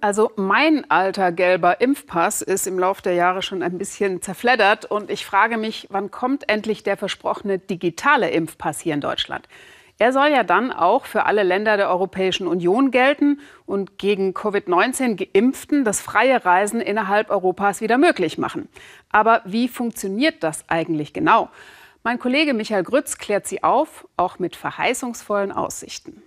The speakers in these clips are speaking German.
Also mein alter gelber Impfpass ist im Laufe der Jahre schon ein bisschen zerfleddert und ich frage mich, wann kommt endlich der versprochene digitale Impfpass hier in Deutschland? Er soll ja dann auch für alle Länder der Europäischen Union gelten und gegen Covid-19 geimpften das freie Reisen innerhalb Europas wieder möglich machen. Aber wie funktioniert das eigentlich genau? Mein Kollege Michael Grütz klärt sie auf, auch mit verheißungsvollen Aussichten.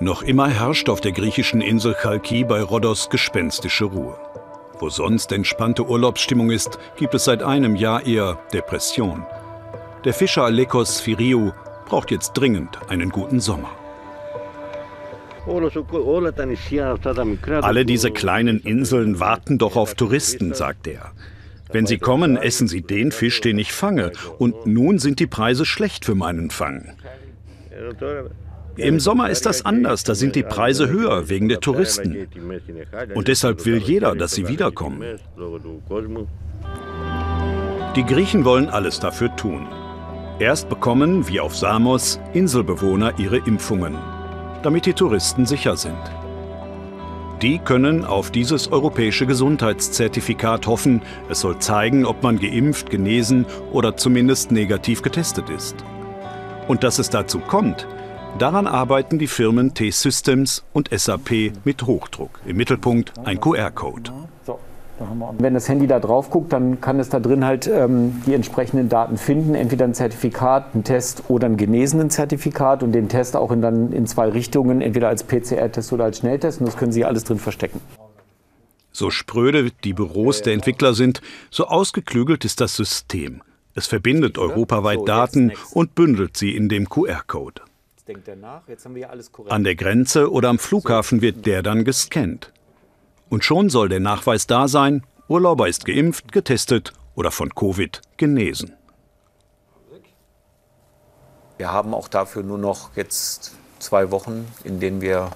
Noch immer herrscht auf der griechischen Insel Chalki bei Rhodos gespenstische Ruhe. Wo sonst entspannte Urlaubsstimmung ist, gibt es seit einem Jahr eher Depression. Der Fischer Alekos Firiou braucht jetzt dringend einen guten Sommer. Alle diese kleinen Inseln warten doch auf Touristen, sagt er. Wenn sie kommen, essen sie den Fisch, den ich fange. Und nun sind die Preise schlecht für meinen Fang. Im Sommer ist das anders, da sind die Preise höher wegen der Touristen. Und deshalb will jeder, dass sie wiederkommen. Die Griechen wollen alles dafür tun. Erst bekommen, wie auf Samos, Inselbewohner ihre Impfungen, damit die Touristen sicher sind. Die können auf dieses europäische Gesundheitszertifikat hoffen. Es soll zeigen, ob man geimpft, genesen oder zumindest negativ getestet ist. Und dass es dazu kommt, Daran arbeiten die Firmen T-Systems und SAP mit Hochdruck. Im Mittelpunkt ein QR-Code. Wenn das Handy da drauf guckt, dann kann es da drin halt ähm, die entsprechenden Daten finden, entweder ein Zertifikat, ein Test oder ein genesenen Zertifikat und den Test auch in, dann in zwei Richtungen, entweder als PCR-Test oder als Schnelltest und das können Sie alles drin verstecken. So spröde die Büros der Entwickler sind, so ausgeklügelt ist das System. Es verbindet europaweit Daten und bündelt sie in dem QR-Code. An der Grenze oder am Flughafen wird der dann gescannt. Und schon soll der Nachweis da sein, Urlauber ist geimpft, getestet oder von Covid genesen. Wir haben auch dafür nur noch jetzt zwei Wochen, in denen wir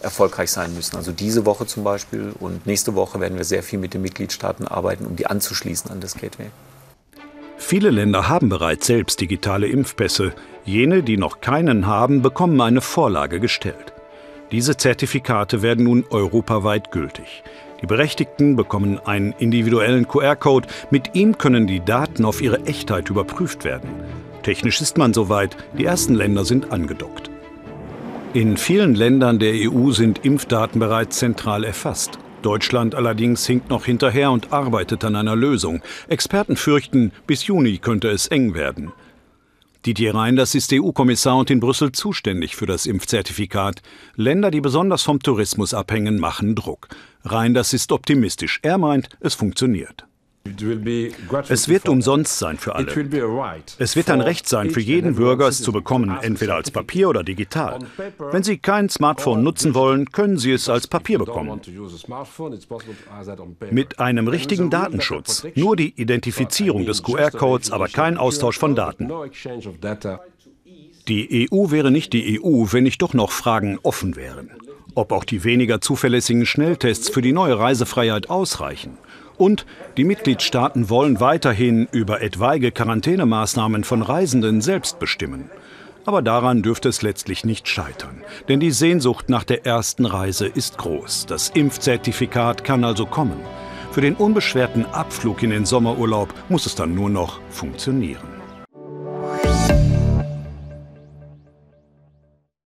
erfolgreich sein müssen. Also diese Woche zum Beispiel und nächste Woche werden wir sehr viel mit den Mitgliedstaaten arbeiten, um die anzuschließen an das Gateway. Viele Länder haben bereits selbst digitale Impfpässe. Jene, die noch keinen haben, bekommen eine Vorlage gestellt. Diese Zertifikate werden nun europaweit gültig. Die Berechtigten bekommen einen individuellen QR-Code. Mit ihm können die Daten auf ihre Echtheit überprüft werden. Technisch ist man soweit. Die ersten Länder sind angedockt. In vielen Ländern der EU sind Impfdaten bereits zentral erfasst. Deutschland allerdings hinkt noch hinterher und arbeitet an einer Lösung. Experten fürchten, bis Juni könnte es eng werden. Didier Reinders ist EU-Kommissar und in Brüssel zuständig für das Impfzertifikat. Länder, die besonders vom Tourismus abhängen, machen Druck. Reinders ist optimistisch. Er meint, es funktioniert. Es wird umsonst sein für alle. Es wird ein Recht sein für jeden Bürger, es zu bekommen, entweder als Papier oder digital. Wenn Sie kein Smartphone nutzen wollen, können Sie es als Papier bekommen. Mit einem richtigen Datenschutz. Nur die Identifizierung des QR-Codes, aber kein Austausch von Daten. Die EU wäre nicht die EU, wenn nicht doch noch Fragen offen wären. Ob auch die weniger zuverlässigen Schnelltests für die neue Reisefreiheit ausreichen. Und die Mitgliedstaaten wollen weiterhin über etwaige Quarantänemaßnahmen von Reisenden selbst bestimmen. Aber daran dürfte es letztlich nicht scheitern. Denn die Sehnsucht nach der ersten Reise ist groß. Das Impfzertifikat kann also kommen. Für den unbeschwerten Abflug in den Sommerurlaub muss es dann nur noch funktionieren.